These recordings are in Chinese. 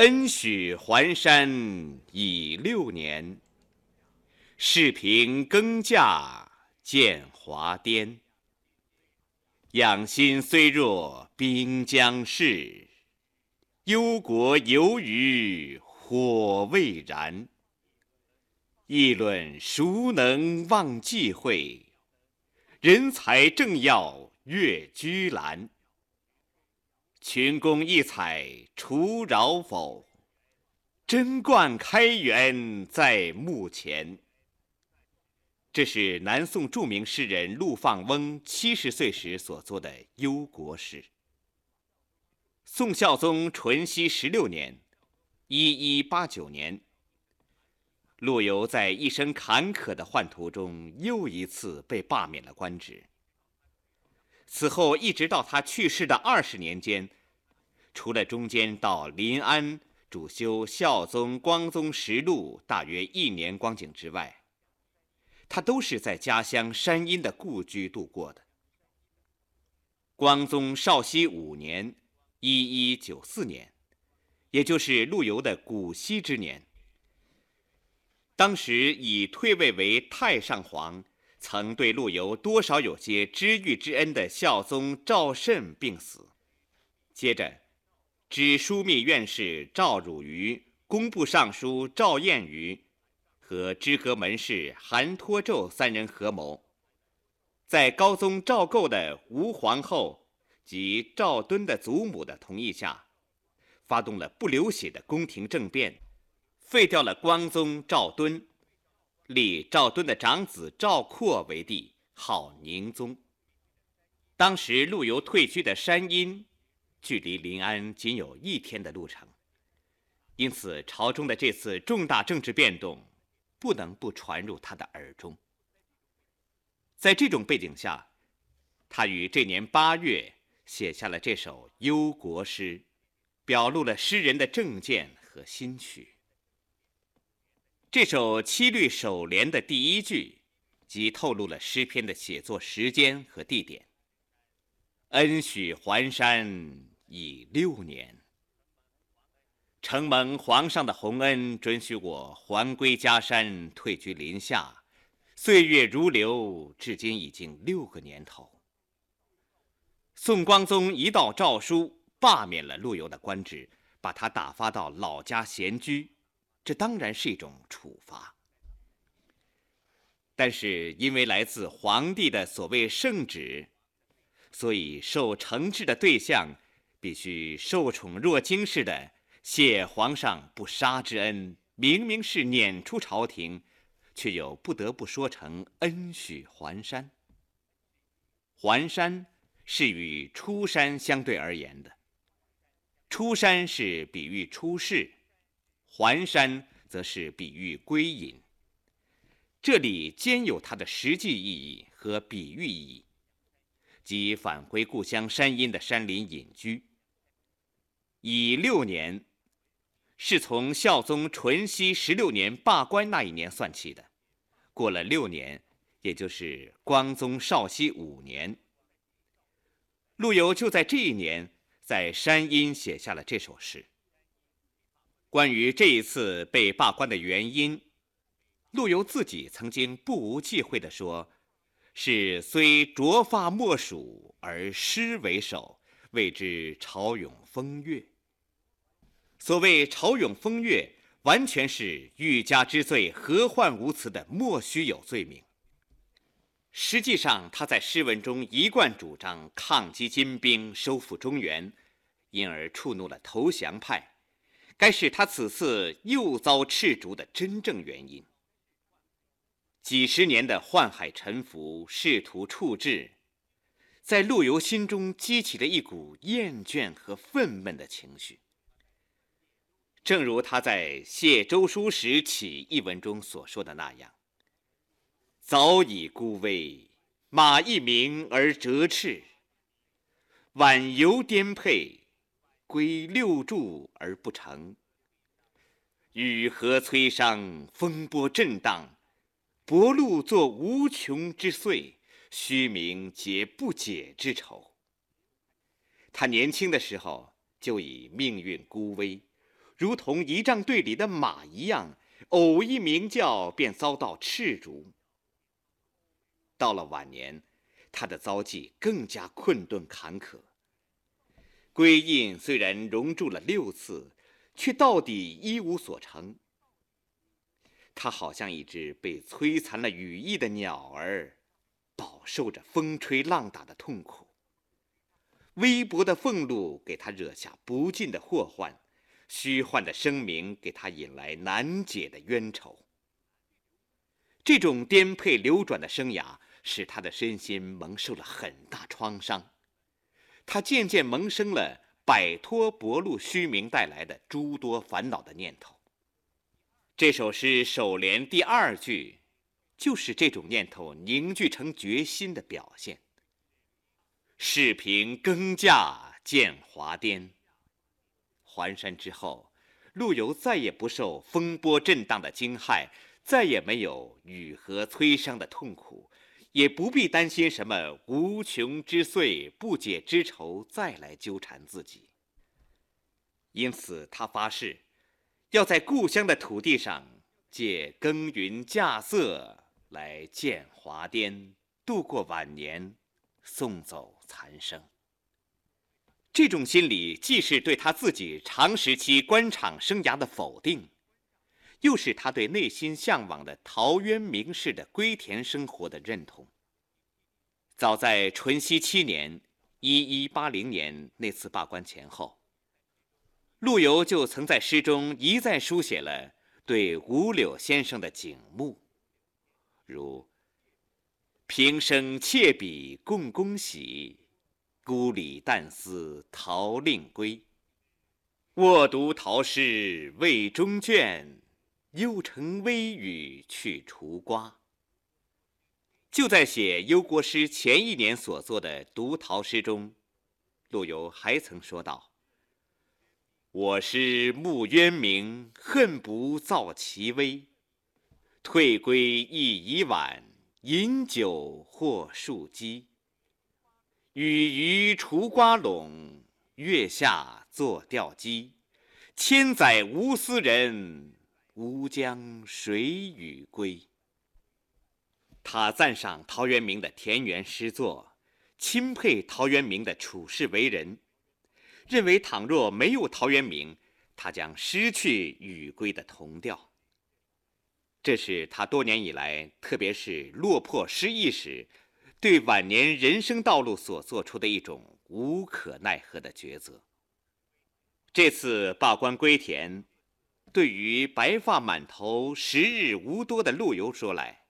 恩许还山已六年，世平耕稼见华颠。养心虽若滨江逝，忧国犹余火未燃。议论孰能忘忌讳？人才正要越居兰。群公异彩除扰否？贞观开元在目前。这是南宋著名诗人陆放翁七十岁时所作的忧国诗。宋孝宗淳熙十六年（一一八九年），陆游在一生坎坷的宦途中，又一次被罢免了官职。此后一直到他去世的二十年间，除了中间到临安主修《孝宗光宗实录》大约一年光景之外，他都是在家乡山阴的故居度过的。光宗绍熙五年（一一九四年），也就是陆游的古稀之年，当时已退位为太上皇。曾对陆游多少有些知遇之恩的孝宗赵慎病死，接着，知枢密院士赵汝愚、工部尚书赵彦瑜和知阁门士韩托胄三人合谋，在高宗赵构的吴皇后及赵敦的祖母的同意下，发动了不流血的宫廷政变，废掉了光宗赵敦。立赵敦的长子赵括为帝，号宁宗。当时陆游退居的山阴，距离临安仅有一天的路程，因此朝中的这次重大政治变动，不能不传入他的耳中。在这种背景下，他于这年八月写下了这首忧国诗，表露了诗人的政见和心绪。这首七律首联的第一句，即透露了诗篇的写作时间和地点。恩许还山已六年，承蒙皇上的洪恩，准许我还归家山，退居林下，岁月如流，至今已经六个年头。宋光宗一道诏书，罢免了陆游的官职，把他打发到老家闲居。这当然是一种处罚，但是因为来自皇帝的所谓圣旨，所以受惩治的对象必须受宠若惊似的谢皇上不杀之恩。明明是撵出朝廷，却又不得不说成恩许还山。还山是与出山相对而言的，出山是比喻出世。还山则是比喻归隐，这里兼有它的实际意义和比喻意义，即返回故乡山阴的山林隐居。乙六年，是从孝宗淳熙十六年罢官那一年算起的，过了六年，也就是光宗绍熙五年，陆游就在这一年在山阴写下了这首诗。关于这一次被罢官的原因，陆游自己曾经不无忌讳地说：“是虽着发莫属，而诗为首，谓之潮涌风月。”所谓“潮涌风月”，完全是欲加之罪，何患无辞的莫须有罪名。实际上，他在诗文中一贯主张抗击金兵，收复中原，因而触怒了投降派。该是他此次又遭斥逐的真正原因。几十年的宦海沉浮，仕途处置，在陆游心中激起了一股厌倦和愤懑的情绪。正如他在谢周书时起一文中所说的那样：“早已孤危，马一鸣而折翅；晚游颠沛。”归六柱而不成，雨荷摧伤，风波震荡，薄露作无穷之岁，虚名结不解之愁。他年轻的时候就已命运孤危，如同仪仗队里的马一样，偶一鸣叫便遭到斥逐。到了晚年，他的遭际更加困顿坎坷。归印虽然熔铸了六次，却到底一无所成。他好像一只被摧残了羽翼的鸟儿，饱受着风吹浪打的痛苦。微薄的俸禄给他惹下不尽的祸患，虚幻的声名给他引来难解的冤仇。这种颠沛流转的生涯。使他的身心蒙受了很大创伤，他渐渐萌生了摆脱薄禄虚名带来的诸多烦恼的念头。这首诗首联第二句，就是这种念头凝聚成决心的表现。视频更价见华颠。还山之后，陆游再也不受风波震荡的惊骇，再也没有雨荷摧伤的痛苦。也不必担心什么无穷之岁、不解之愁再来纠缠自己。因此，他发誓，要在故乡的土地上借耕耘稼穑来建华颠，度过晚年，送走残生。这种心理，既是对他自己长时期官场生涯的否定。又是他对内心向往的陶渊明式的归田生活的认同。早在淳熙七年（一一八零年）那次罢官前后，陆游就曾在诗中一再书写了对五柳先生的景慕，如“平生窃笔共恭喜，孤里但思陶令归。卧读陶诗未中卷。”又乘微雨去除瓜。就在写忧国诗前一年所作的读陶诗中，陆游还曾说道：“我师慕渊明，恨不造其微。退归意已晚，饮酒或数鸡。与鱼除瓜垄，月下坐钓鸡。千载无斯人。”吾将谁与归？他赞赏陶渊明的田园诗作，钦佩陶渊明的处世为人，认为倘若没有陶渊明，他将失去与归的同调。这是他多年以来，特别是落魄失意时，对晚年人生道路所做出的一种无可奈何的抉择。这次罢官归田。对于白发满头、时日无多的陆游说来，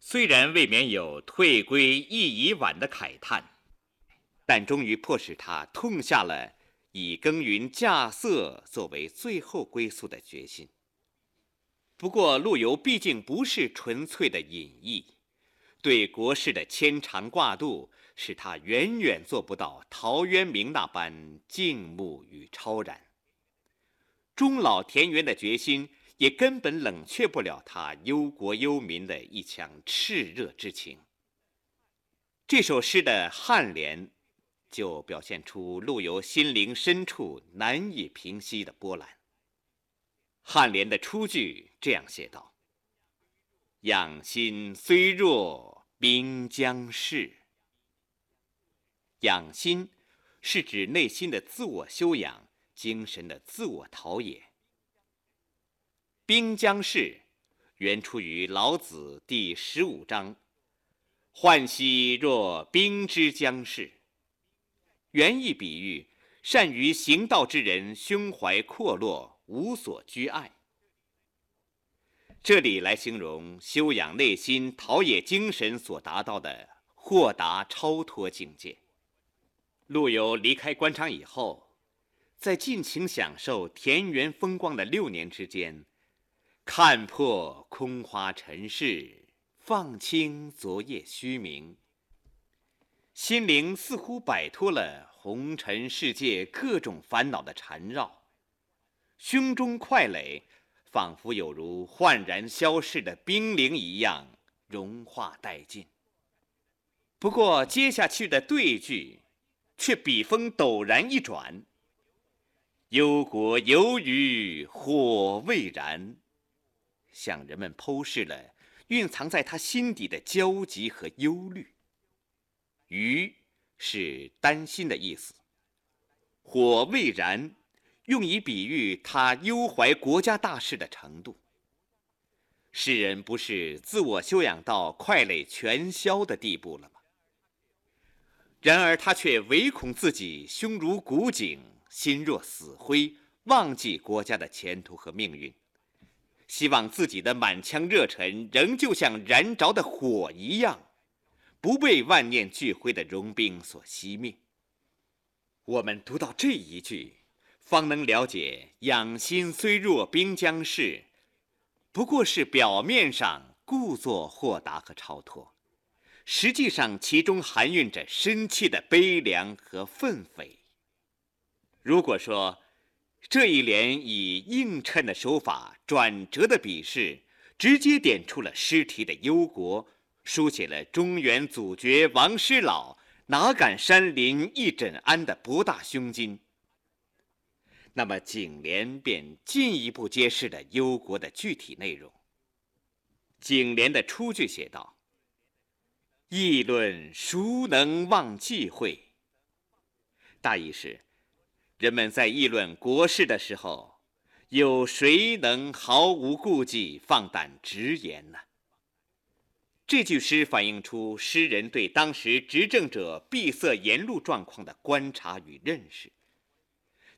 虽然未免有退归意已晚的慨叹，但终于迫使他痛下了以耕耘稼穑作为最后归宿的决心。不过，陆游毕竟不是纯粹的隐逸，对国事的牵肠挂肚，使他远远做不到陶渊明那般静穆与超然。终老田园的决心，也根本冷却不了他忧国忧民的一腔炽热之情。这首诗的颔联，就表现出陆游心灵深处难以平息的波澜。颔联的初句这样写道：“养心虽弱兵将逝。”养心，是指内心的自我修养。精神的自我陶冶。兵将逝，原出于老子第十五章：“涣兮若兵之将士。”原意比喻善于行道之人胸怀阔落，无所拘碍。这里来形容修养内心、陶冶精神所达到的豁达超脱境界。陆游离开官场以后。在尽情享受田园风光的六年之间，看破空花尘世，放轻昨夜虚名，心灵似乎摆脱了红尘世界各种烦恼的缠绕，胸中快垒仿佛有如焕然消逝的冰凌一样融化殆尽。不过接下去的对句，却笔锋陡然一转。忧国犹余，火未燃，向人们剖示了蕴藏在他心底的焦急和忧虑。余是担心的意思，火未燃，用以比喻他忧怀国家大事的程度。世人不是自我修养到快累全消的地步了吗？然而他却唯恐自己胸如古井，心若死灰，忘记国家的前途和命运，希望自己的满腔热忱仍旧像燃着的火一样。不被万念俱灰的融冰所熄灭。我们读到这一句，方能了解“养心虽弱兵将逝”，不过是表面上故作豁达和超脱，实际上其中含蕴着深切的悲凉和愤悱。如果说这一联以映衬的手法、转折的笔势，直接点出了诗题的忧国。书写了中原祖绝王师老哪敢山林一枕安的博大胸襟。那么景联便进一步揭示了忧国的具体内容。景联的初句写道：“议论孰能忘忌讳？”大意是，人们在议论国事的时候，有谁能毫无顾忌、放胆直言呢？这句诗反映出诗人对当时执政者闭塞言路状况的观察与认识，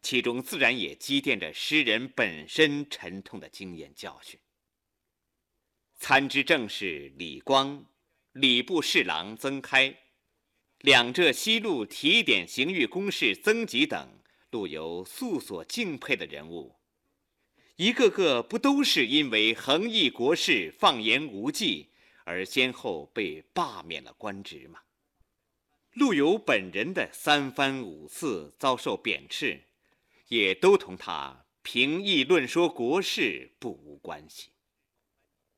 其中自然也积淀着诗人本身沉痛的经验教训。参知政事李光、礼部侍郎曾开、两浙西路提点刑狱公事曾吉等，陆游素所敬佩的人物，一个个不都是因为横议国事、放言无忌？而先后被罢免了官职吗？陆游本人的三番五次遭受贬斥，也都同他评议论说国事不无关系。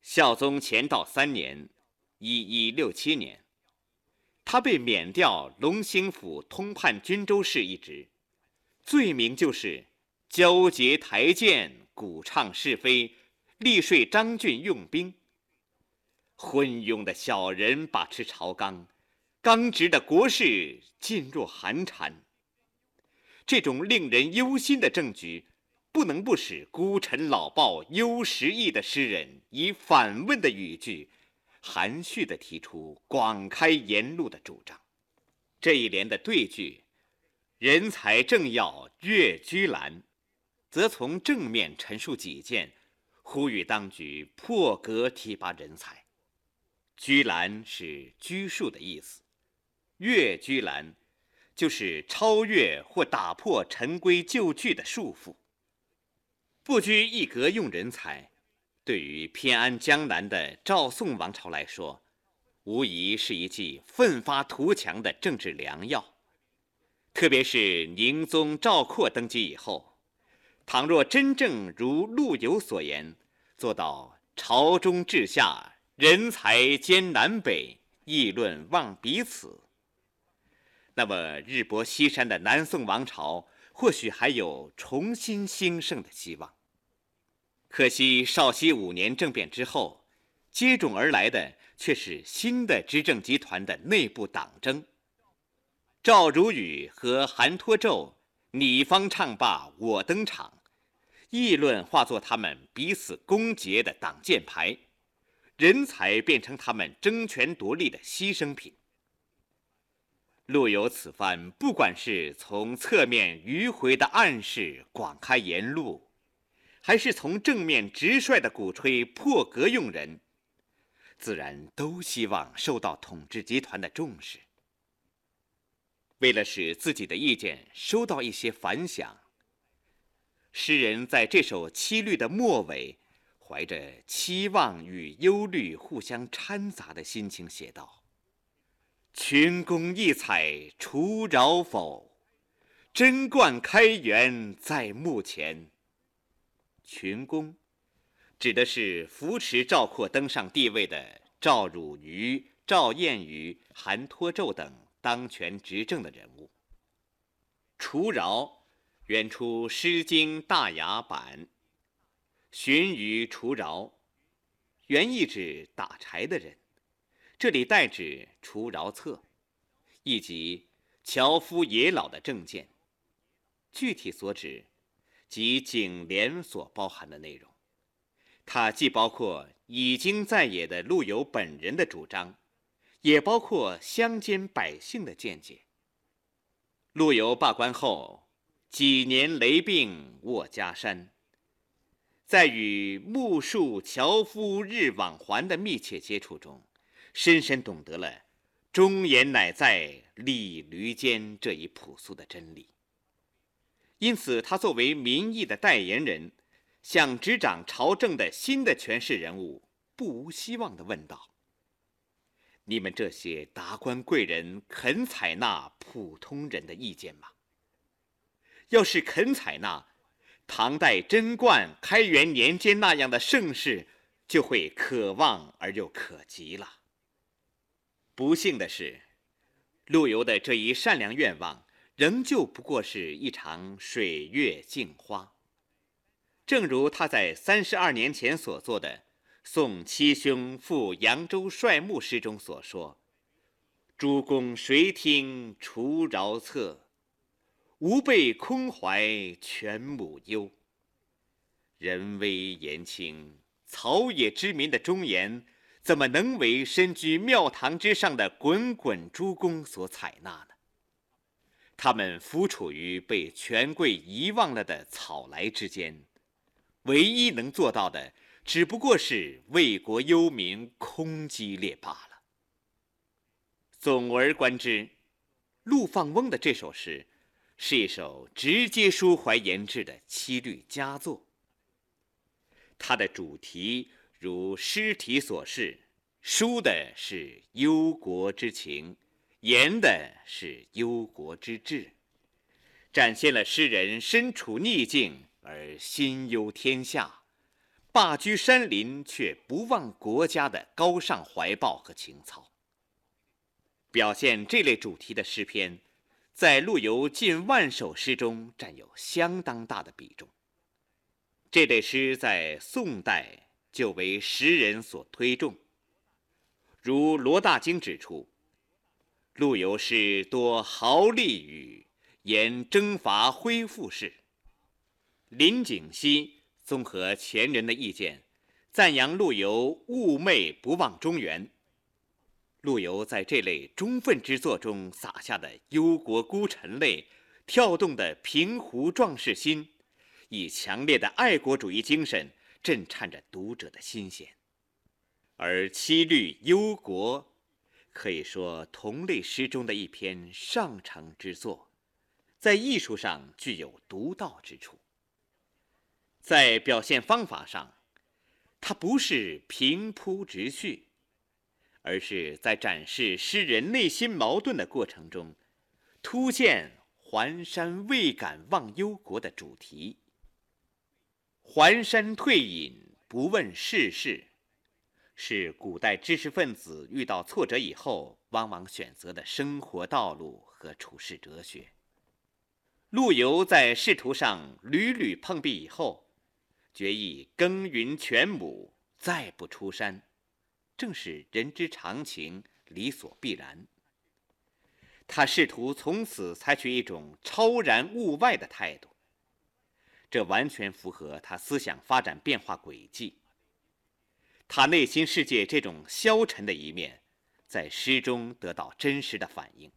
孝宗乾道三年（一一六七年），他被免掉龙兴府通判均州事一职，罪名就是交结台谏、鼓唱是非、力说张俊用兵。昏庸的小人把持朝纲，刚直的国事噤若寒蝉。这种令人忧心的政局，不能不使孤臣老抱忧时意的诗人以反问的语句，含蓄地提出广开言路的主张。这一联的对句“人才正要越居兰”，则从正面陈述己见，呼吁当局破格提拔人才。居兰是拘束的意思，越居兰就是超越或打破陈规旧矩的束缚。不拘一格用人才，对于偏安江南的赵宋王朝来说，无疑是一剂奋发图强的政治良药。特别是宁宗赵括登基以后，倘若真正如陆游所言，做到朝中治下。人才兼南北，议论望彼此。那么日薄西山的南宋王朝，或许还有重新兴盛的希望。可惜绍熙五年政变之后，接踵而来的却是新的执政集团的内部党争。赵汝宇和韩托胄，你方唱罢我登场，议论化作他们彼此攻讦的挡箭牌。人才变成他们争权夺利的牺牲品。陆游此番不管是从侧面迂回的暗示广开言路，还是从正面直率的鼓吹破格用人，自然都希望受到统治集团的重视。为了使自己的意见收到一些反响，诗人在这首七律的末尾。怀着期望与忧虑互相掺杂的心情写道：“群公异采除扰否？贞观开元在目前。”群公指的是扶持赵括登上帝位的赵汝愚、赵彦宇、韩托胄等当权执政的人物。除饶原出《诗经·大雅》版，荀彧除饶，原意指打柴的人，这里代指除饶策，以及樵夫野老的证件。具体所指，即景联所包含的内容。它既包括已经在野的陆游本人的主张，也包括乡间百姓的见解。陆游罢官后。几年雷病卧家山，在与木树樵夫日往还的密切接触中，深深懂得了“忠言乃在砺驴间”这一朴素的真理。因此，他作为民意的代言人，向执掌朝政的新的权势人物不无希望地问道：“你们这些达官贵人肯采纳普通人的意见吗？”要是肯采纳，唐代贞观、开元年间那样的盛世，就会可望而又可及了。不幸的是，陆游的这一善良愿望，仍旧不过是一场水月镜花。正如他在三十二年前所作的《送七兄赴扬州帅墓》诗中所说：“诸公谁听除饶策？”吾辈空怀全母忧。人微言轻，草野之民的忠言，怎么能为身居庙堂之上的滚滚诸公所采纳呢？他们浮处于被权贵遗忘了的草莱之间，唯一能做到的，只不过是为国忧民，空激烈罢了。总而观之，陆放翁的这首诗。是一首直接抒怀言志的七律佳作。它的主题如诗题所示，抒的是忧国之情，言的是忧国之志，展现了诗人身处逆境而心忧天下，罢居山林却不忘国家的高尚怀抱和情操。表现这类主题的诗篇。在陆游近万首诗中占有相当大的比重。这类诗在宋代就为时人所推重。如罗大经指出，陆游诗多豪丽语，言征伐恢复事。林景熙综合前人的意见，赞扬陆游寤寐不忘中原。陆游在这类忠愤之作中洒下的忧国孤臣泪，跳动的平湖壮士心，以强烈的爱国主义精神震颤着读者的心弦。而七律忧国，可以说同类诗中的一篇上乘之作，在艺术上具有独到之处。在表现方法上，它不是平铺直叙。而是在展示诗人内心矛盾的过程中，突现环山未敢忘忧国的主题。环山退隐，不问世事，是古代知识分子遇到挫折以后往往选择的生活道路和处世哲学。陆游在仕途上屡屡碰壁以后，决意耕耘全亩，再不出山。正是人之常情，理所必然。他试图从此采取一种超然物外的态度，这完全符合他思想发展变化轨迹。他内心世界这种消沉的一面，在诗中得到真实的反映。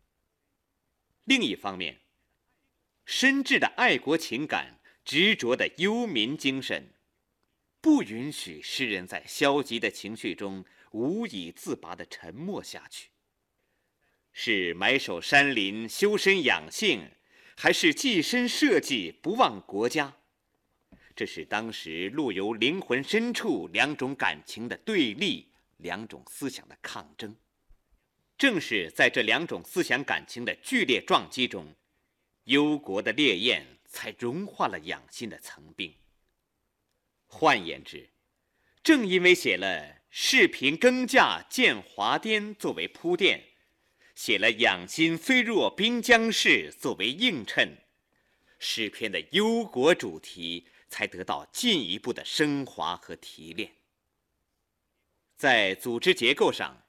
另一方面，深挚的爱国情感、执着的忧民精神，不允许诗人在消极的情绪中。无以自拔地沉默下去，是埋首山林修身养性，还是寄身社稷不忘国家？这是当时陆游灵魂深处两种感情的对立，两种思想的抗争。正是在这两种思想感情的剧烈撞击中，忧国的烈焰才融化了养心的层冰。换言之，正因为写了。世平更驾见华颠作为铺垫，写了养心虽弱兵将事作为映衬，诗篇的忧国主题才得到进一步的升华和提炼。在组织结构上，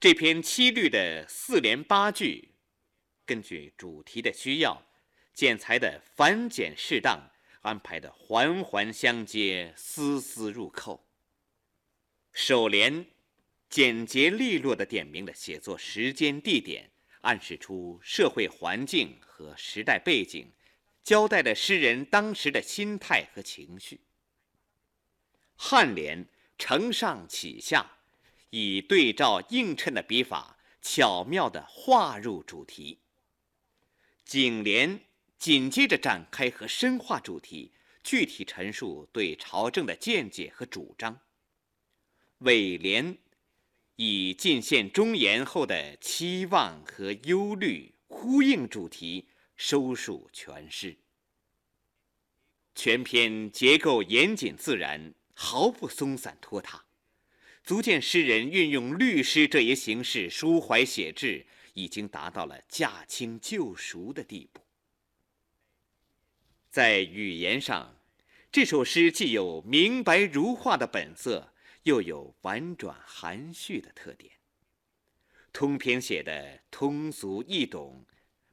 这篇七律的四联八句，根据主题的需要，剪裁的繁简适当，安排的环环相接，丝丝入扣。首联简洁利落地点明了写作时间、地点，暗示出社会环境和时代背景，交代了诗人当时的心态和情绪。颔联。承上启下，以对照映衬的笔法，巧妙地画入主题。颈联紧接着展开和深化主题，具体陈述对朝政的见解和主张。尾联以进献忠言后的期望和忧虑呼应主题，收束全诗。全篇结构严谨自然。毫不松散拖沓，足见诗人运用律诗这一形式抒怀写志，已经达到了驾轻就熟的地步。在语言上，这首诗既有明白如画的本色，又有婉转含蓄的特点。通篇写的通俗易懂，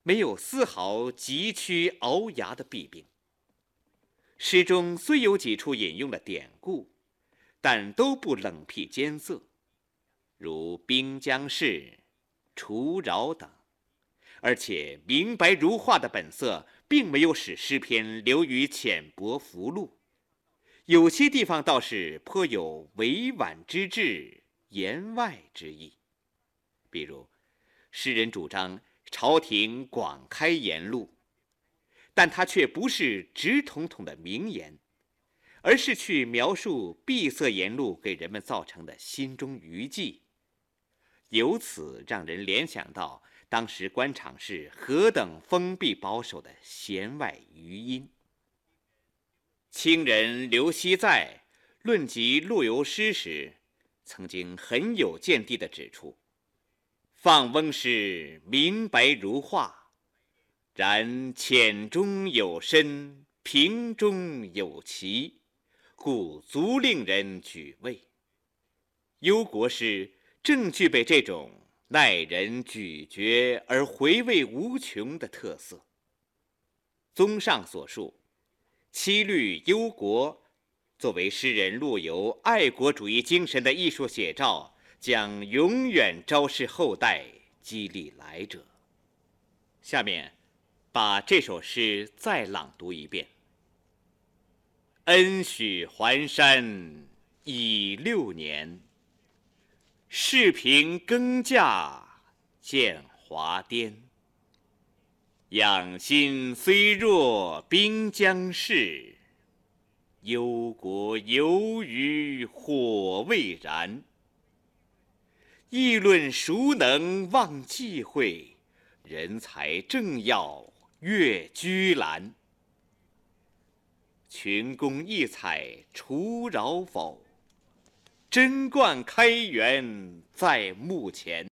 没有丝毫急曲熬牙的弊病。诗中虽有几处引用了典故，但都不冷僻艰涩，如滨江市、除扰等，而且明白如画的本色，并没有使诗篇流于浅薄浮露，有些地方倒是颇有委婉之至、言外之意。比如，诗人主张朝廷广开言路。但他却不是直统统的名言，而是去描述闭塞言路给人们造成的心中余悸，由此让人联想到当时官场是何等封闭保守的弦外余音。清人刘熙在论及陆游诗时，曾经很有见地地指出：“放翁诗明白如画。”然浅中有深，平中有奇，故足令人举味。忧国诗正具备这种耐人咀嚼而回味无穷的特色。综上所述，七律忧国，作为诗人陆游爱国主义精神的艺术写照，将永远昭示后代，激励来者。下面。把这首诗再朗读一遍。恩许还山已六年，世平更驾见华颠。养心虽若滨江市，忧国犹余火未燃。议论孰能忘忌讳？人才正要。越居兰，群公异彩除扰否？贞观开元在目前。